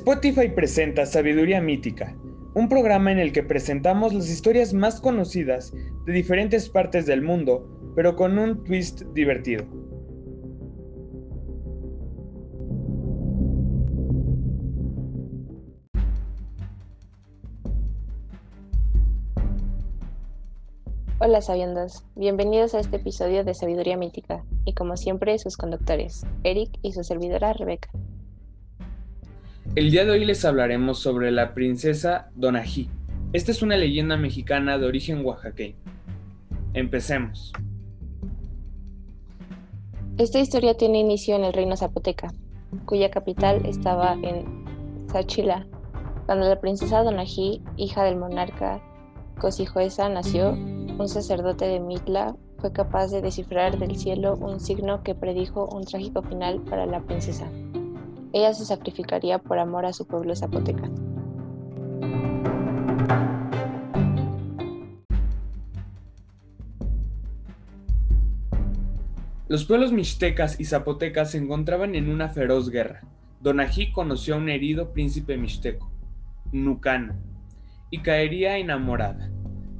Spotify presenta Sabiduría Mítica, un programa en el que presentamos las historias más conocidas de diferentes partes del mundo, pero con un twist divertido. Hola sabiendas, bienvenidos a este episodio de Sabiduría Mítica, y como siempre sus conductores, Eric y su servidora Rebeca. El día de hoy les hablaremos sobre la princesa Donají. Esta es una leyenda mexicana de origen oaxaqueño. Empecemos. Esta historia tiene inicio en el reino zapoteca, cuya capital estaba en Sachila. Cuando la princesa Donají, hija del monarca Cosijoesa, nació, un sacerdote de Mitla fue capaz de descifrar del cielo un signo que predijo un trágico final para la princesa. Ella se sacrificaría por amor a su pueblo zapoteca. Los pueblos mixtecas y zapotecas se encontraban en una feroz guerra. Donají conoció a un herido príncipe mixteco, Nucano, y caería enamorada.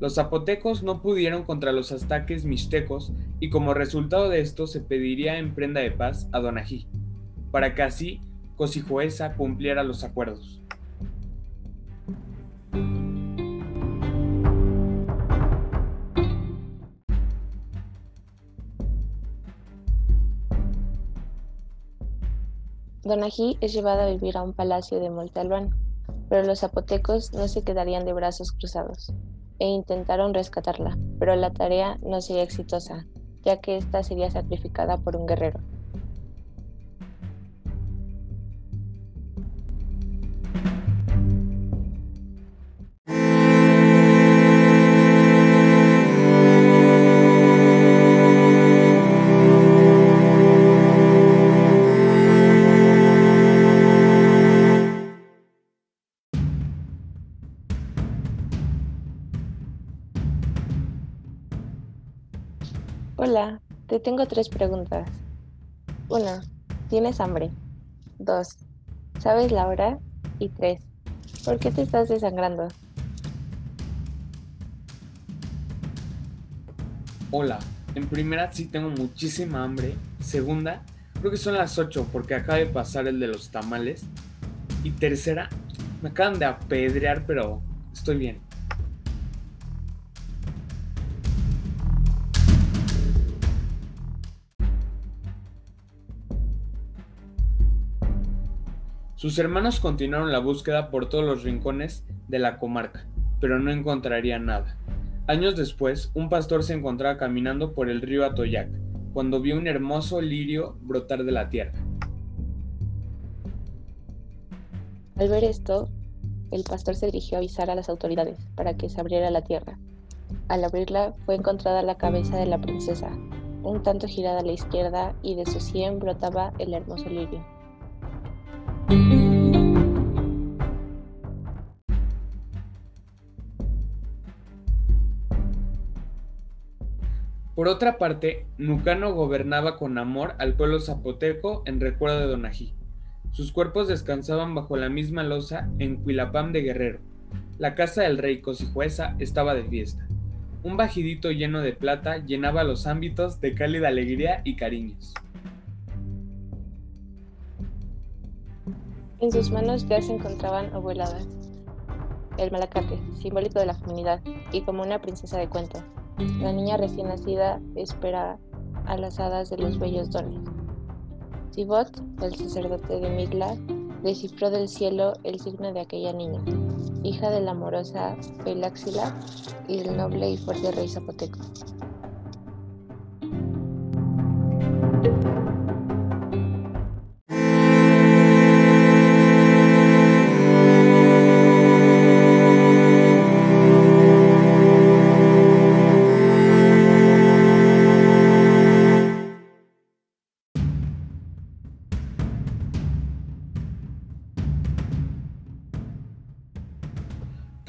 Los zapotecos no pudieron contra los ataques mixtecos y como resultado de esto se pediría en prenda de paz a Donají, para que así Cosijoesa cumpliera los acuerdos. Donají es llevada a vivir a un palacio de Montalbán, pero los zapotecos no se quedarían de brazos cruzados e intentaron rescatarla, pero la tarea no sería exitosa, ya que ésta sería sacrificada por un guerrero. Te tengo tres preguntas. Una, ¿tienes hambre? Dos, ¿sabes la hora? Y tres, ¿por qué te estás desangrando? Hola, en primera sí tengo muchísima hambre. Segunda, creo que son las 8 porque acaba de pasar el de los tamales. Y tercera, me acaban de apedrear, pero estoy bien. Sus hermanos continuaron la búsqueda por todos los rincones de la comarca, pero no encontrarían nada. Años después, un pastor se encontraba caminando por el río Atoyac, cuando vio un hermoso lirio brotar de la tierra. Al ver esto, el pastor se dirigió a avisar a las autoridades para que se abriera la tierra. Al abrirla fue encontrada la cabeza de la princesa, un tanto girada a la izquierda y de su sien brotaba el hermoso lirio. Por otra parte, Nucano gobernaba con amor al pueblo zapoteco en recuerdo de Donají. Sus cuerpos descansaban bajo la misma losa en Cuilapam de Guerrero. La casa del rey Cosijuesa estaba de fiesta. Un bajidito lleno de plata llenaba los ámbitos de cálida alegría y cariños. En sus manos ya se encontraban abueladas, el malacate, simbólico de la feminidad, y como una princesa de cuento, la niña recién nacida espera a las hadas de los bellos dones. Sibot, el sacerdote de Mitla, descifró del cielo el signo de aquella niña, hija de la amorosa Pelaxila y del noble y fuerte rey zapoteco.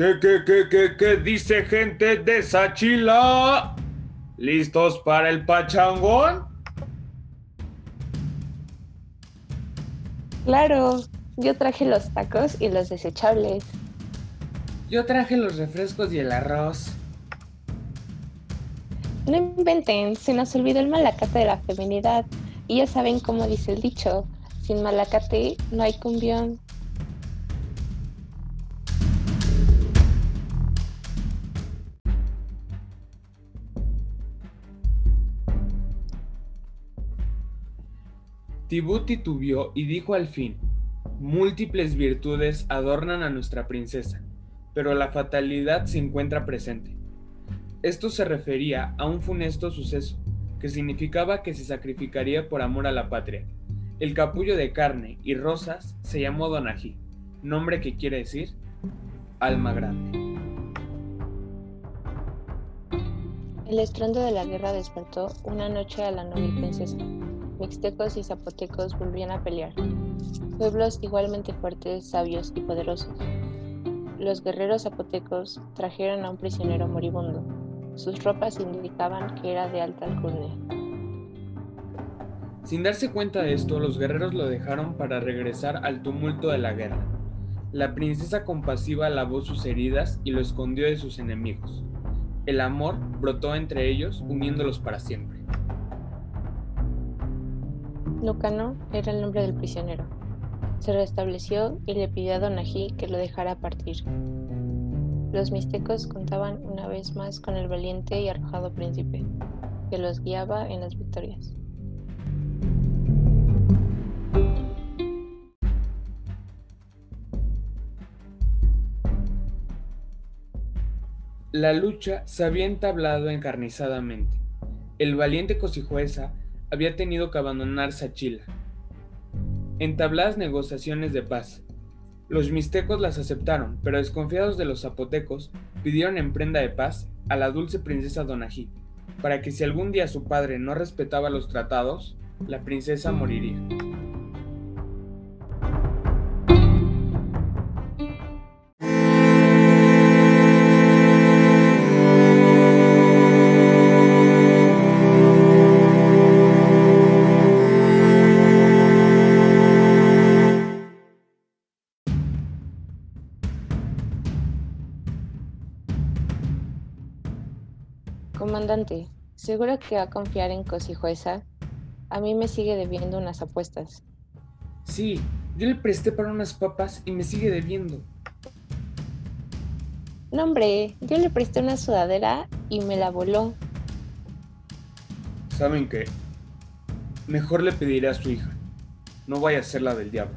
¿Qué, qué, qué, qué, qué dice gente de Sachila? ¿Listos para el pachangón? Claro, Yo traje los tacos y los desechables. Yo traje los refrescos y el arroz. No inventen, se nos olvidó el malacate de la feminidad. Y ya saben cómo dice el dicho, sin malacate no hay cumbión. Tibú titubió y dijo al fin, múltiples virtudes adornan a nuestra princesa, pero la fatalidad se encuentra presente. Esto se refería a un funesto suceso, que significaba que se sacrificaría por amor a la patria. El capullo de carne y rosas se llamó Donají, nombre que quiere decir alma grande. El estruendo de la guerra despertó una noche a la noble princesa mixtecos y zapotecos volvían a pelear, pueblos igualmente fuertes, sabios y poderosos. Los guerreros zapotecos trajeron a un prisionero moribundo. Sus ropas indicaban que era de alta alcurnia. Sin darse cuenta de esto, los guerreros lo dejaron para regresar al tumulto de la guerra. La princesa compasiva lavó sus heridas y lo escondió de sus enemigos. El amor brotó entre ellos, uniéndolos para siempre. Lucano era el nombre del prisionero. Se restableció y le pidió a Donají que lo dejara partir. Los mixtecos contaban una vez más con el valiente y arrojado príncipe, que los guiaba en las victorias. La lucha se había entablado encarnizadamente. El valiente Cosijuesa había tenido que abandonar Sachila. Entabladas negociaciones de paz. Los mixtecos las aceptaron, pero desconfiados de los zapotecos, pidieron en prenda de paz a la dulce princesa Donají, para que si algún día su padre no respetaba los tratados, la princesa moriría. ¿Seguro que va a confiar en Cosijuesa? A mí me sigue debiendo unas apuestas. Sí, yo le presté para unas papas y me sigue debiendo. No, hombre, yo le presté una sudadera y me la voló. ¿Saben qué? Mejor le pediré a su hija. No vaya a ser la del diablo.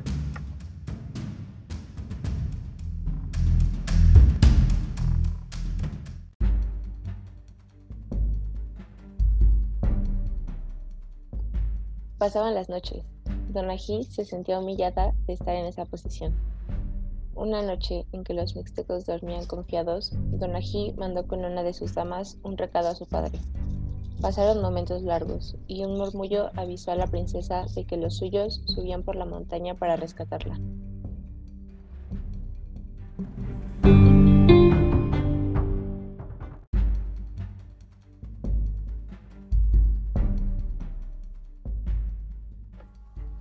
Pasaban las noches. Donají se sentía humillada de estar en esa posición. Una noche en que los mixtecos dormían confiados, Donají mandó con una de sus damas un recado a su padre. Pasaron momentos largos y un murmullo avisó a la princesa de que los suyos subían por la montaña para rescatarla.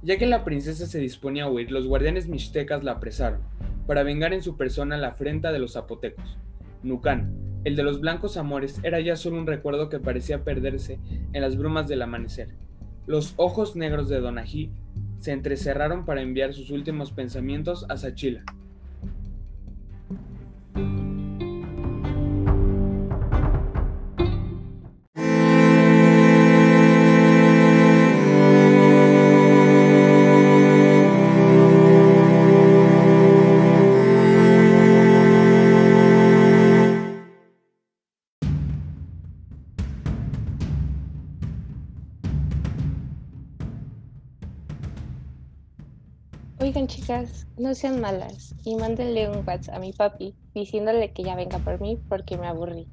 Ya que la princesa se disponía a huir, los guardianes mixtecas la apresaron, para vengar en su persona la afrenta de los zapotecos. Nucán, el de los blancos amores, era ya solo un recuerdo que parecía perderse en las brumas del amanecer. Los ojos negros de Donají se entrecerraron para enviar sus últimos pensamientos a Sachila. No sean malas y mándenle un WhatsApp a mi papi diciéndole que ya venga por mí porque me aburrí.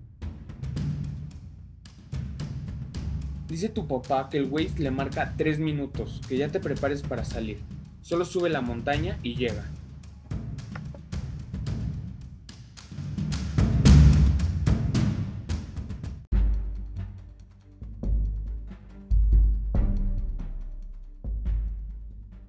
Dice tu papá que el Waze le marca 3 minutos, que ya te prepares para salir. Solo sube la montaña y llega.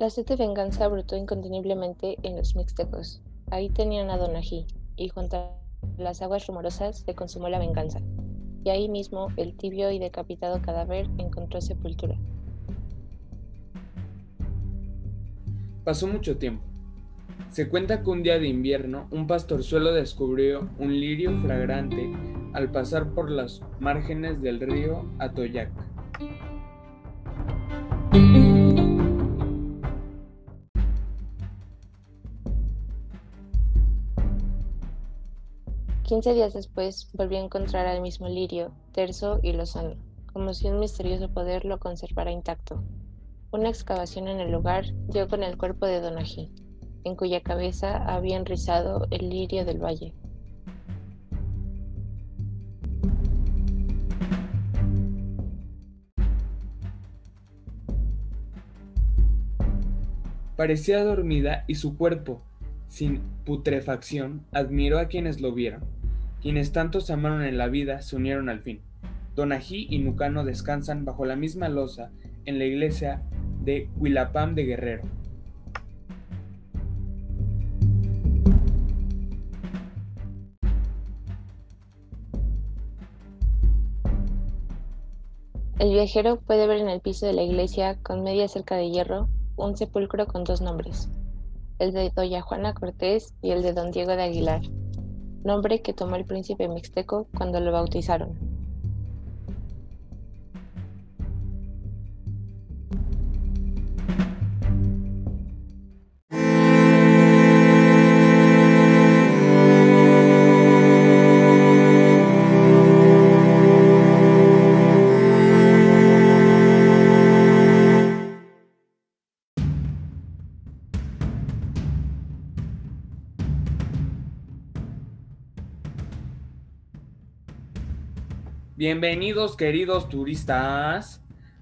La sed de venganza brotó inconteniblemente en los mixtecos. Ahí tenían a Donají, y junto a las aguas rumorosas se consumó la venganza. Y ahí mismo el tibio y decapitado cadáver encontró sepultura. Pasó mucho tiempo. Se cuenta que un día de invierno un pastorzuelo descubrió un lirio fragrante al pasar por las márgenes del río Atoyac. Quince días después volvió a encontrar al mismo lirio, terso y lozano, como si un misterioso poder lo conservara intacto. Una excavación en el lugar dio con el cuerpo de Donají, en cuya cabeza había enrizado el lirio del valle. Parecía dormida y su cuerpo, sin putrefacción, admiró a quienes lo vieron quienes tanto se amaron en la vida se unieron al fin. Donají y Nucano descansan bajo la misma losa en la iglesia de Huilapam de Guerrero. El viajero puede ver en el piso de la iglesia, con media cerca de hierro, un sepulcro con dos nombres, el de Doña Juana Cortés y el de Don Diego de Aguilar nombre que tomó el príncipe mixteco cuando lo bautizaron. Bienvenidos queridos turistas.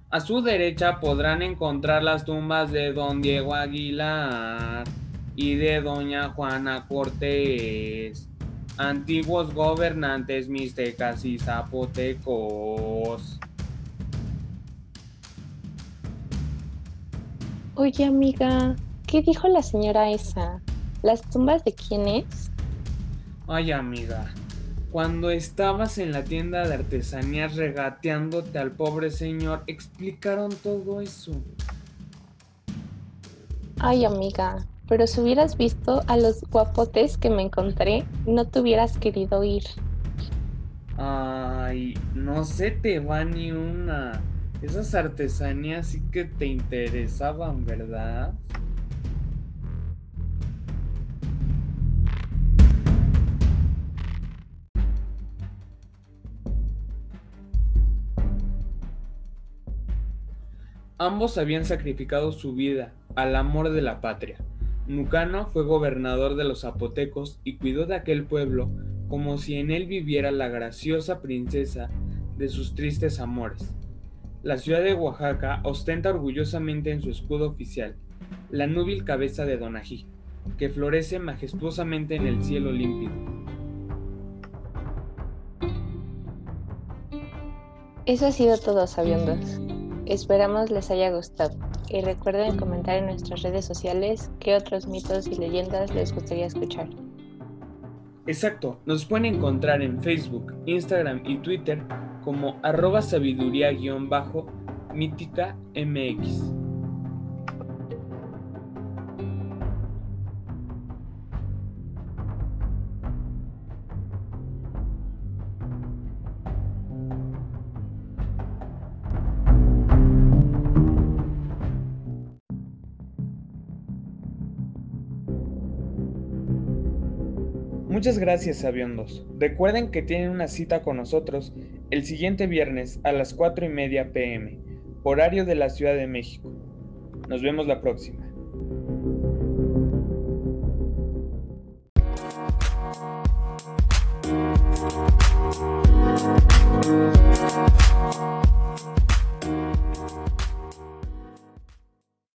A su derecha podrán encontrar las tumbas de don Diego Aguilar y de doña Juana Cortés, antiguos gobernantes mixtecas y zapotecos. Oye amiga, ¿qué dijo la señora esa? ¿Las tumbas de quién es? Ay amiga, cuando estabas en la tienda de artesanías regateándote al pobre señor, explicaron todo eso. Ay, amiga, pero si hubieras visto a los guapotes que me encontré, no te hubieras querido ir. Ay, no se te va ni una. Esas artesanías sí que te interesaban, ¿verdad? Ambos habían sacrificado su vida al amor de la patria. Nucano fue gobernador de los zapotecos y cuidó de aquel pueblo como si en él viviera la graciosa princesa de sus tristes amores. La ciudad de Oaxaca ostenta orgullosamente en su escudo oficial la núbil cabeza de Donají, que florece majestuosamente en el cielo límpido. Eso ha sido todo, sabiondos. Esperamos les haya gustado y recuerden comentar en nuestras redes sociales qué otros mitos y leyendas les gustaría escuchar. Exacto, nos pueden encontrar en Facebook, Instagram y Twitter como arroba sabiduría-mítica MX. Muchas gracias, sabiondos. Recuerden que tienen una cita con nosotros el siguiente viernes a las 4 y media pm, horario de la Ciudad de México. Nos vemos la próxima.